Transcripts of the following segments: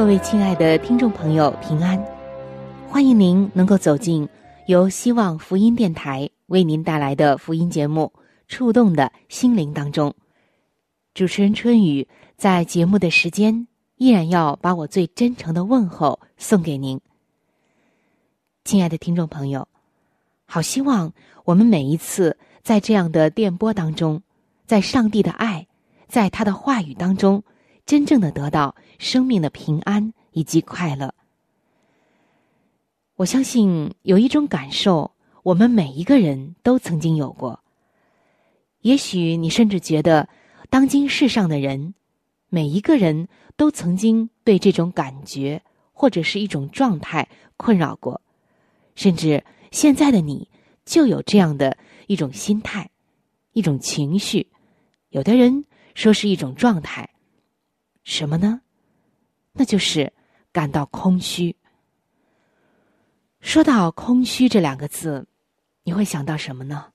各位亲爱的听众朋友，平安！欢迎您能够走进由希望福音电台。为您带来的福音节目《触动的心灵》当中，主持人春雨在节目的时间依然要把我最真诚的问候送给您，亲爱的听众朋友，好希望我们每一次在这样的电波当中，在上帝的爱，在他的话语当中，真正的得到生命的平安以及快乐。我相信有一种感受。我们每一个人都曾经有过。也许你甚至觉得，当今世上的人，每一个人都曾经被这种感觉或者是一种状态困扰过，甚至现在的你就有这样的一种心态、一种情绪。有的人说是一种状态，什么呢？那就是感到空虚。说到“空虚”这两个字。你会想到什么呢？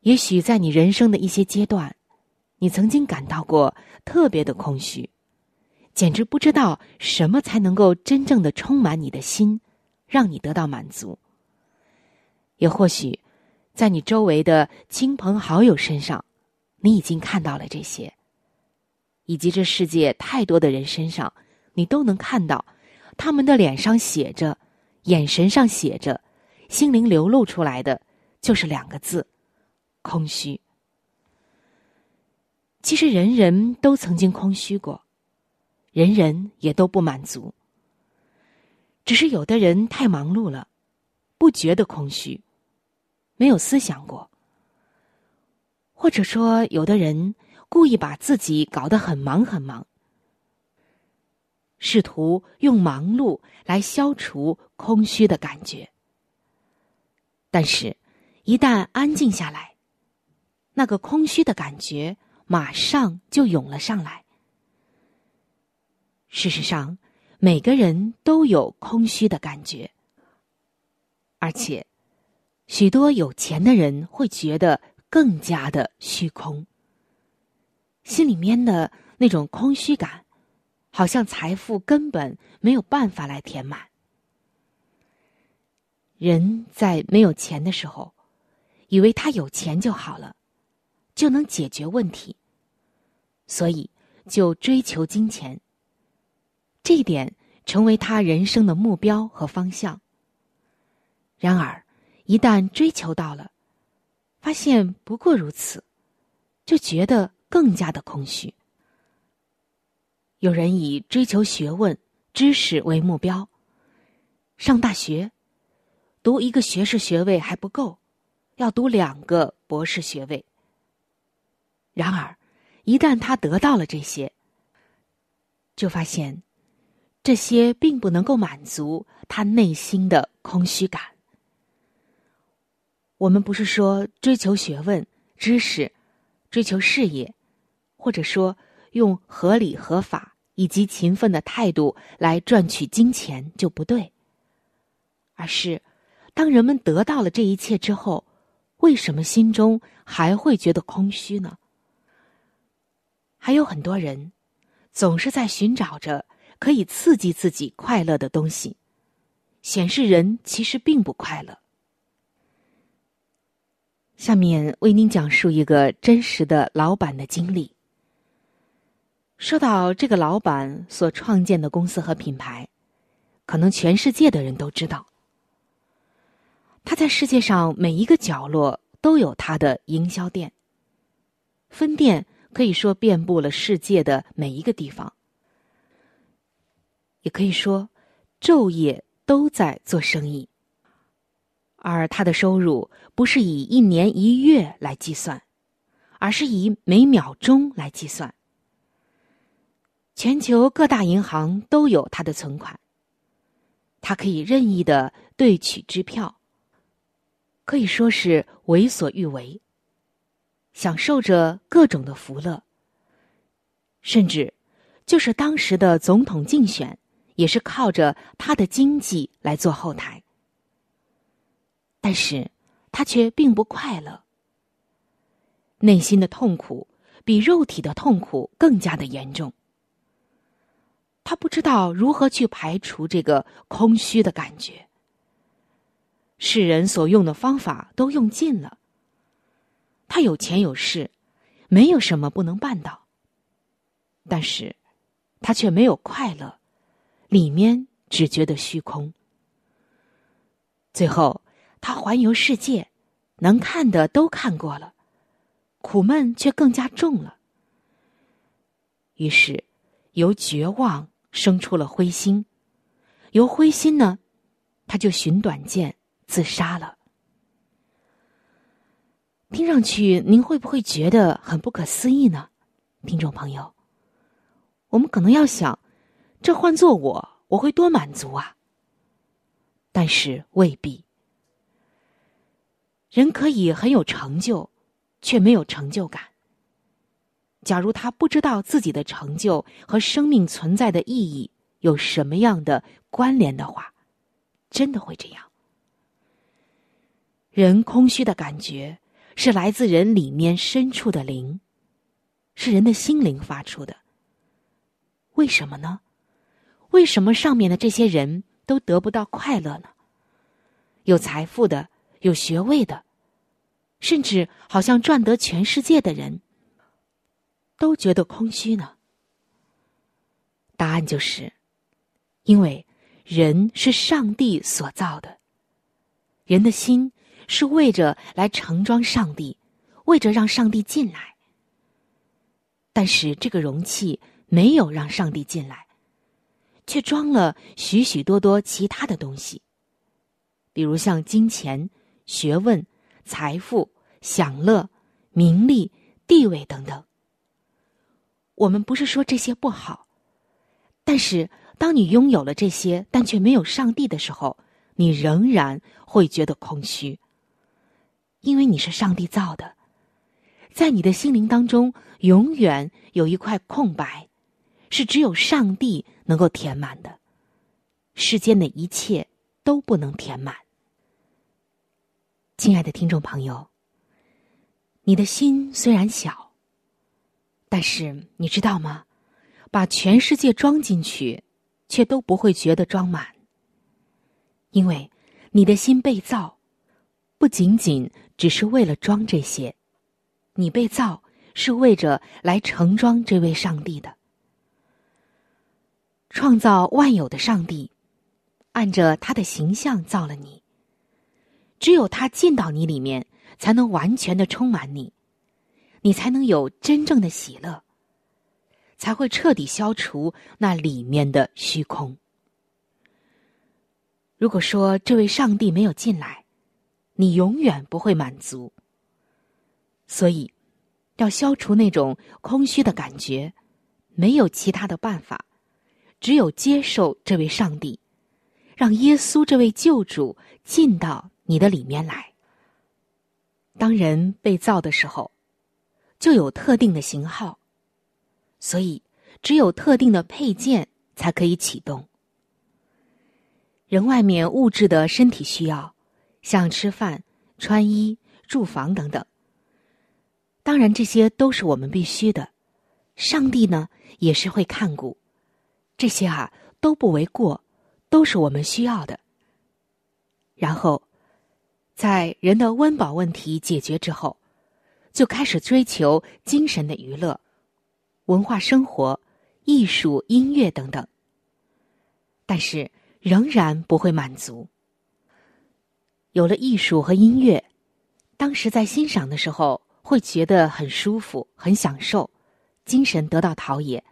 也许在你人生的一些阶段，你曾经感到过特别的空虚，简直不知道什么才能够真正的充满你的心，让你得到满足。也或许，在你周围的亲朋好友身上，你已经看到了这些，以及这世界太多的人身上，你都能看到，他们的脸上写着，眼神上写着。心灵流露出来的就是两个字：空虚。其实人人都曾经空虚过，人人也都不满足。只是有的人太忙碌了，不觉得空虚，没有思想过；或者说，有的人故意把自己搞得很忙很忙，试图用忙碌来消除空虚的感觉。但是，一旦安静下来，那个空虚的感觉马上就涌了上来。事实上，每个人都有空虚的感觉，而且，许多有钱的人会觉得更加的虚空。心里面的那种空虚感，好像财富根本没有办法来填满。人在没有钱的时候，以为他有钱就好了，就能解决问题，所以就追求金钱。这一点成为他人生的目标和方向。然而，一旦追求到了，发现不过如此，就觉得更加的空虚。有人以追求学问、知识为目标，上大学。读一个学士学位还不够，要读两个博士学位。然而，一旦他得到了这些，就发现这些并不能够满足他内心的空虚感。我们不是说追求学问、知识、追求事业，或者说用合理、合法以及勤奋的态度来赚取金钱就不对，而是。当人们得到了这一切之后，为什么心中还会觉得空虚呢？还有很多人总是在寻找着可以刺激自己快乐的东西，显示人其实并不快乐。下面为您讲述一个真实的老板的经历。说到这个老板所创建的公司和品牌，可能全世界的人都知道。他在世界上每一个角落都有他的营销店，分店可以说遍布了世界的每一个地方，也可以说昼夜都在做生意。而他的收入不是以一年一月来计算，而是以每秒钟来计算。全球各大银行都有他的存款，他可以任意的兑取支票。可以说是为所欲为，享受着各种的福乐，甚至就是当时的总统竞选，也是靠着他的经济来做后台。但是他却并不快乐，内心的痛苦比肉体的痛苦更加的严重。他不知道如何去排除这个空虚的感觉。世人所用的方法都用尽了，他有钱有势，没有什么不能办到。但是，他却没有快乐，里面只觉得虚空。最后，他环游世界，能看的都看过了，苦闷却更加重了。于是，由绝望生出了灰心，由灰心呢，他就寻短见。自杀了，听上去您会不会觉得很不可思议呢，听众朋友？我们可能要想，这换做我，我会多满足啊。但是未必，人可以很有成就，却没有成就感。假如他不知道自己的成就和生命存在的意义有什么样的关联的话，真的会这样。人空虚的感觉，是来自人里面深处的灵，是人的心灵发出的。为什么呢？为什么上面的这些人都得不到快乐呢？有财富的，有学位的，甚至好像赚得全世界的人，都觉得空虚呢？答案就是，因为人是上帝所造的，人的心。是为着来盛装上帝，为着让上帝进来。但是这个容器没有让上帝进来，却装了许许多多其他的东西，比如像金钱、学问、财富、享乐、名利、地位等等。我们不是说这些不好，但是当你拥有了这些，但却没有上帝的时候，你仍然会觉得空虚。因为你是上帝造的，在你的心灵当中永远有一块空白，是只有上帝能够填满的，世间的一切都不能填满。亲爱的听众朋友，你的心虽然小，但是你知道吗？把全世界装进去，却都不会觉得装满，因为你的心被造，不仅仅。只是为了装这些，你被造是为着来盛装这位上帝的。创造万有的上帝，按着他的形象造了你。只有他进到你里面，才能完全的充满你，你才能有真正的喜乐，才会彻底消除那里面的虚空。如果说这位上帝没有进来，你永远不会满足，所以要消除那种空虚的感觉，没有其他的办法，只有接受这位上帝，让耶稣这位救主进到你的里面来。当人被造的时候，就有特定的型号，所以只有特定的配件才可以启动。人外面物质的身体需要。像吃饭、穿衣、住房等等，当然这些都是我们必须的。上帝呢也是会看顾，这些啊都不为过，都是我们需要的。然后，在人的温饱问题解决之后，就开始追求精神的娱乐、文化生活艺术、音乐等等。但是仍然不会满足。有了艺术和音乐，当时在欣赏的时候会觉得很舒服、很享受，精神得到陶冶。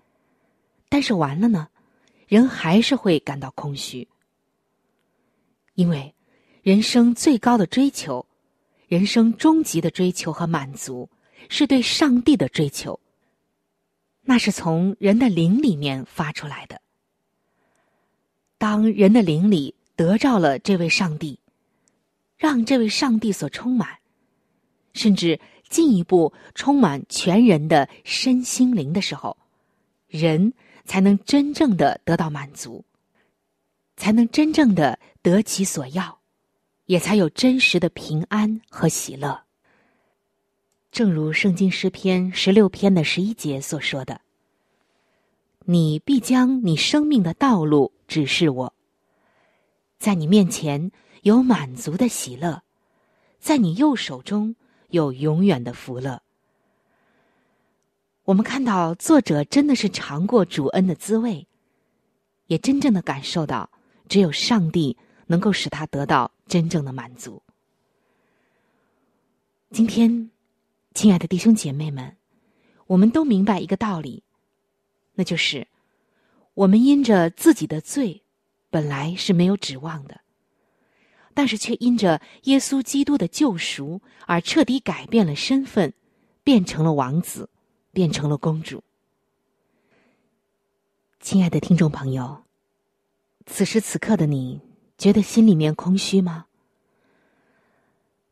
但是完了呢，人还是会感到空虚，因为人生最高的追求，人生终极的追求和满足，是对上帝的追求。那是从人的灵里面发出来的。当人的灵里得着了这位上帝，让这位上帝所充满，甚至进一步充满全人的身心灵的时候，人才能真正的得到满足，才能真正的得其所要，也才有真实的平安和喜乐。正如圣经诗篇十六篇的十一节所说的：“你必将你生命的道路。”指示我，在你面前有满足的喜乐，在你右手中有永远的福乐。我们看到作者真的是尝过主恩的滋味，也真正的感受到只有上帝能够使他得到真正的满足。今天，亲爱的弟兄姐妹们，我们都明白一个道理，那就是。我们因着自己的罪，本来是没有指望的，但是却因着耶稣基督的救赎而彻底改变了身份，变成了王子，变成了公主。亲爱的听众朋友，此时此刻的你，觉得心里面空虚吗？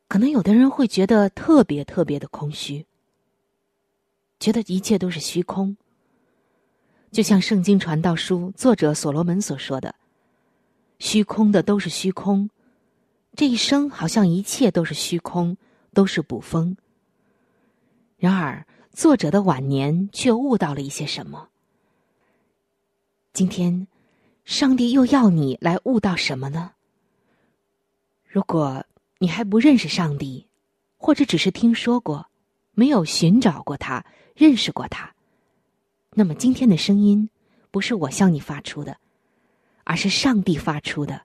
可能有的人会觉得特别特别的空虚，觉得一切都是虚空。就像《圣经传道书》作者所罗门所说的：“虚空的都是虚空，这一生好像一切都是虚空，都是捕风。”然而，作者的晚年却悟到了一些什么。今天，上帝又要你来悟到什么呢？如果你还不认识上帝，或者只是听说过，没有寻找过他，认识过他。那么今天的声音，不是我向你发出的，而是上帝发出的。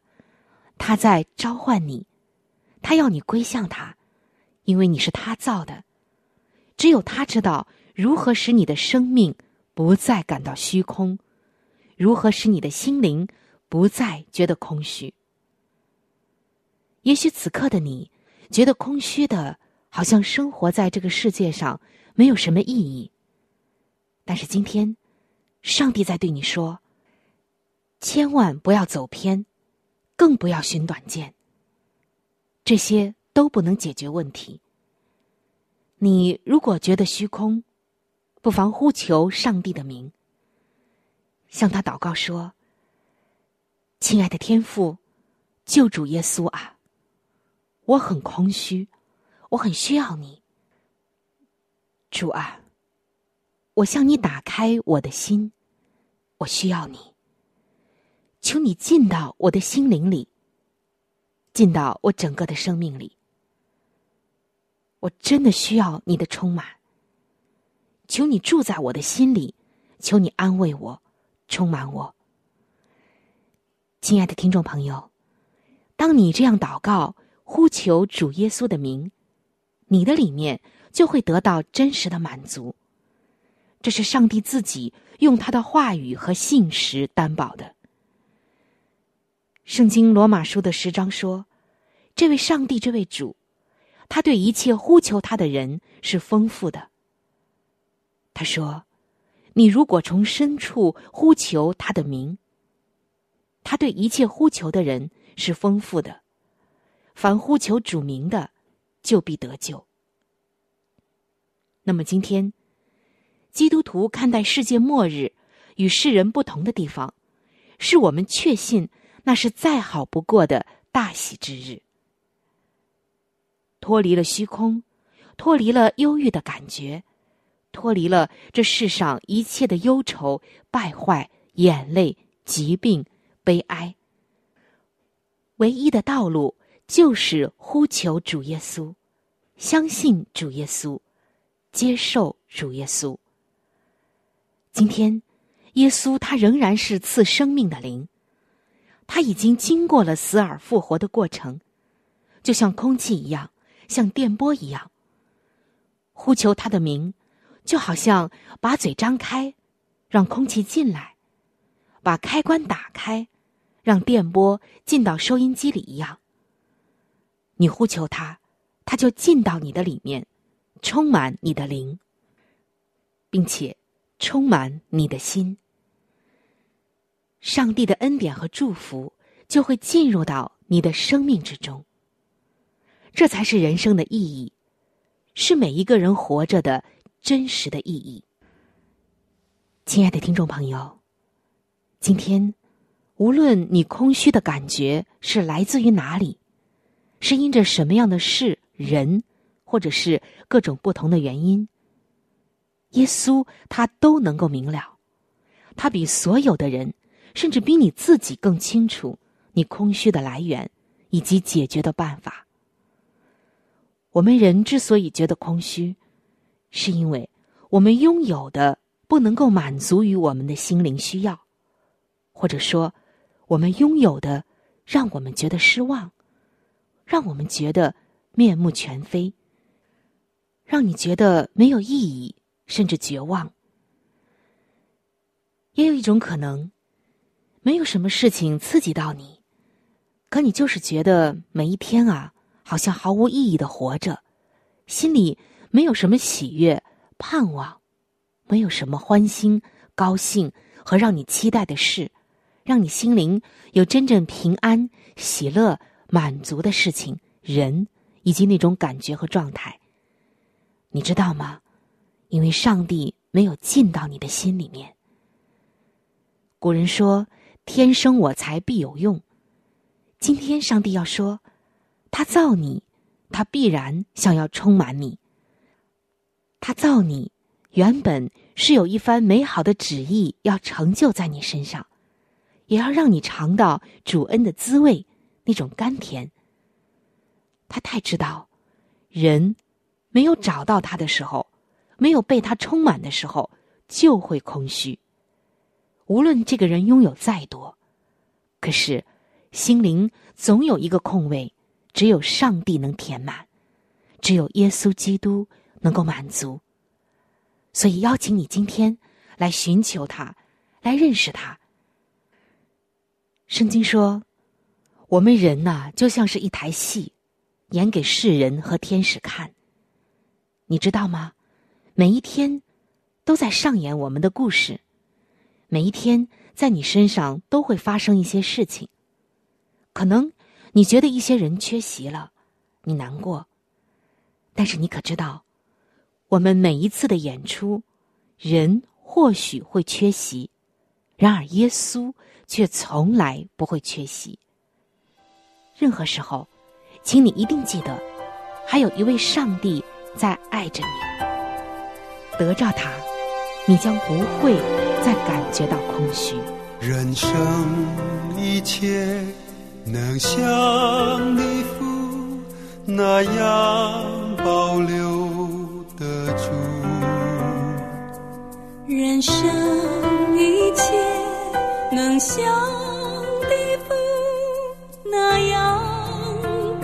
他在召唤你，他要你归向他，因为你是他造的。只有他知道如何使你的生命不再感到虚空，如何使你的心灵不再觉得空虚。也许此刻的你觉得空虚的，好像生活在这个世界上没有什么意义。但是今天，上帝在对你说：“千万不要走偏，更不要寻短见。这些都不能解决问题。你如果觉得虚空，不妨呼求上帝的名，向他祷告说：‘亲爱的天父，救主耶稣啊，我很空虚，我很需要你，主啊。’”我向你打开我的心，我需要你。求你进到我的心灵里，进到我整个的生命里。我真的需要你的充满。求你住在我的心里，求你安慰我，充满我。亲爱的听众朋友，当你这样祷告、呼求主耶稣的名，你的里面就会得到真实的满足。这是上帝自己用他的话语和信实担保的。圣经罗马书的十章说：“这位上帝，这位主，他对一切呼求他的人是丰富的。”他说：“你如果从深处呼求他的名，他对一切呼求的人是丰富的。凡呼求主名的，就必得救。”那么今天。基督徒看待世界末日与世人不同的地方，是我们确信那是再好不过的大喜之日。脱离了虚空，脱离了忧郁的感觉，脱离了这世上一切的忧愁、败坏、眼泪、疾病、悲哀。唯一的道路就是呼求主耶稣，相信主耶稣，接受主耶稣。今天，耶稣他仍然是赐生命的灵，他已经经过了死而复活的过程，就像空气一样，像电波一样。呼求他的名，就好像把嘴张开，让空气进来；把开关打开，让电波进到收音机里一样。你呼求他，他就进到你的里面，充满你的灵，并且充满你的心。上帝的恩典和祝福就会进入到你的生命之中。这才是人生的意义，是每一个人活着的真实的意义。亲爱的听众朋友，今天无论你空虚的感觉是来自于哪里，是因着什么样的事、人，或者是各种不同的原因，耶稣他都能够明了，他比所有的人。甚至比你自己更清楚你空虚的来源以及解决的办法。我们人之所以觉得空虚，是因为我们拥有的不能够满足于我们的心灵需要，或者说，我们拥有的让我们觉得失望，让我们觉得面目全非，让你觉得没有意义，甚至绝望。也有一种可能。没有什么事情刺激到你，可你就是觉得每一天啊，好像毫无意义的活着，心里没有什么喜悦、盼望，没有什么欢欣、高兴和让你期待的事，让你心灵有真正平安、喜乐、满足的事情、人以及那种感觉和状态。你知道吗？因为上帝没有进到你的心里面。古人说。天生我材必有用。今天上帝要说，他造你，他必然想要充满你。他造你，原本是有一番美好的旨意要成就在你身上，也要让你尝到主恩的滋味，那种甘甜。他太知道，人没有找到他的时候，没有被他充满的时候，就会空虚。无论这个人拥有再多，可是心灵总有一个空位，只有上帝能填满，只有耶稣基督能够满足。所以邀请你今天来寻求他，来认识他。圣经说，我们人呐，就像是一台戏，演给世人和天使看。你知道吗？每一天都在上演我们的故事。每一天，在你身上都会发生一些事情。可能你觉得一些人缺席了，你难过。但是你可知道，我们每一次的演出，人或许会缺席，然而耶稣却从来不会缺席。任何时候，请你一定记得，还有一位上帝在爱着你。得着他，你将不会。再感觉到空虚。人生一切能像你父那样保留得住。人生一切能像你父那样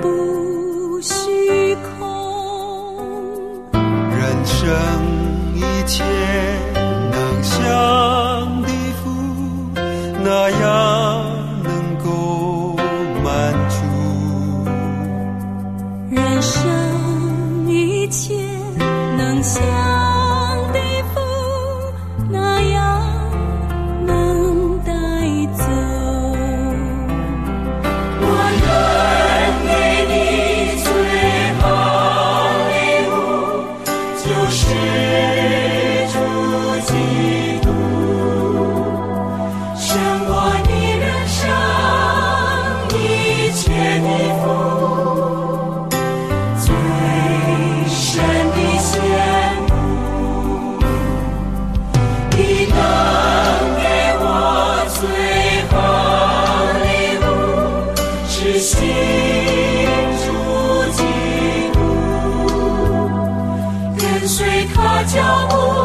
不虚空。人生一切能。像地府那样他脚步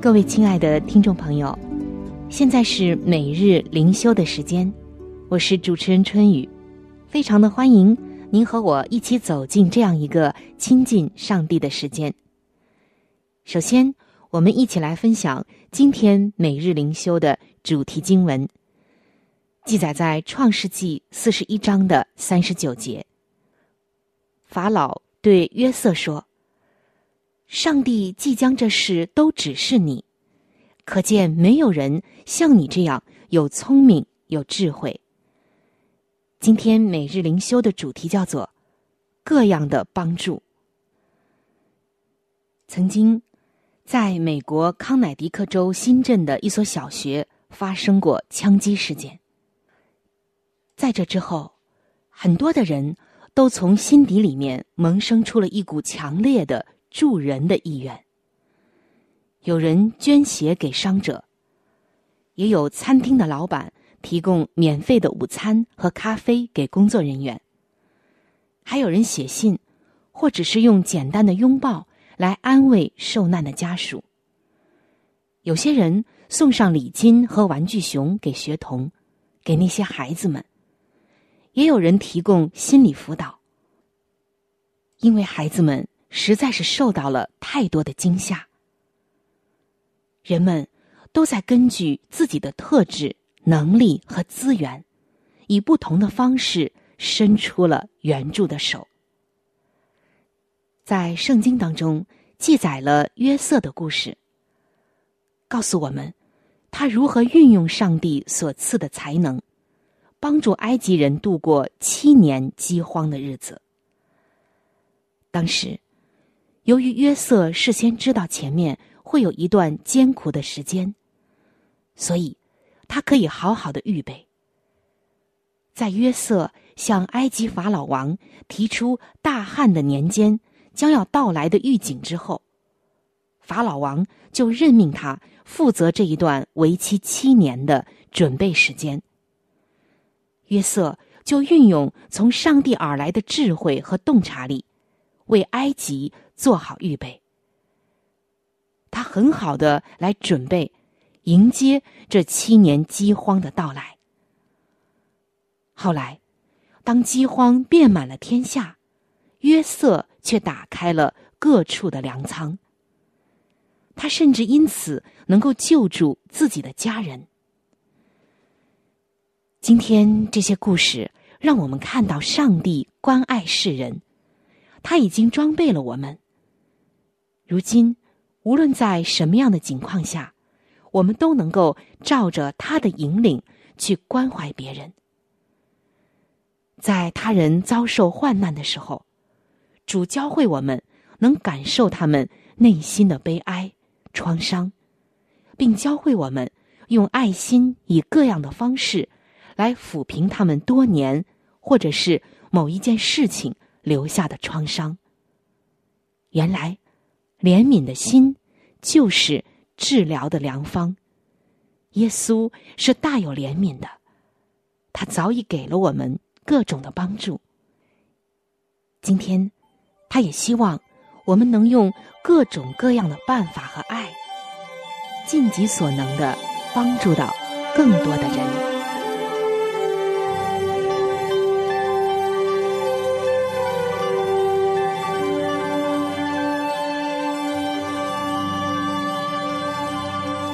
各位亲爱的听众朋友，现在是每日灵修的时间，我是主持人春雨，非常的欢迎您和我一起走进这样一个亲近上帝的时间。首先，我们一起来分享今天每日灵修的主题经文，记载在创世纪四十一章的三十九节。法老对约瑟说。上帝即将这事都指示你，可见没有人像你这样有聪明有智慧。今天每日灵修的主题叫做“各样的帮助”。曾经，在美国康乃狄克州新镇的一所小学发生过枪击事件，在这之后，很多的人都从心底里面萌生出了一股强烈的。助人的意愿，有人捐血给伤者，也有餐厅的老板提供免费的午餐和咖啡给工作人员，还有人写信，或者是用简单的拥抱来安慰受难的家属。有些人送上礼金和玩具熊给学童，给那些孩子们，也有人提供心理辅导，因为孩子们。实在是受到了太多的惊吓，人们都在根据自己的特质、能力和资源，以不同的方式伸出了援助的手。在圣经当中记载了约瑟的故事，告诉我们他如何运用上帝所赐的才能，帮助埃及人度过七年饥荒的日子。当时。由于约瑟事先知道前面会有一段艰苦的时间，所以他可以好好的预备。在约瑟向埃及法老王提出大旱的年间将要到来的预警之后，法老王就任命他负责这一段为期七年的准备时间。约瑟就运用从上帝而来的智慧和洞察力，为埃及。做好预备，他很好的来准备迎接这七年饥荒的到来。后来，当饥荒遍满了天下，约瑟却打开了各处的粮仓。他甚至因此能够救助自己的家人。今天这些故事让我们看到上帝关爱世人，他已经装备了我们。如今，无论在什么样的情况下，我们都能够照着他的引领去关怀别人。在他人遭受患难的时候，主教会我们能感受他们内心的悲哀、创伤，并教会我们用爱心以各样的方式来抚平他们多年或者是某一件事情留下的创伤。原来。怜悯的心，就是治疗的良方。耶稣是大有怜悯的，他早已给了我们各种的帮助。今天，他也希望我们能用各种各样的办法和爱，尽己所能的帮助到更多的人。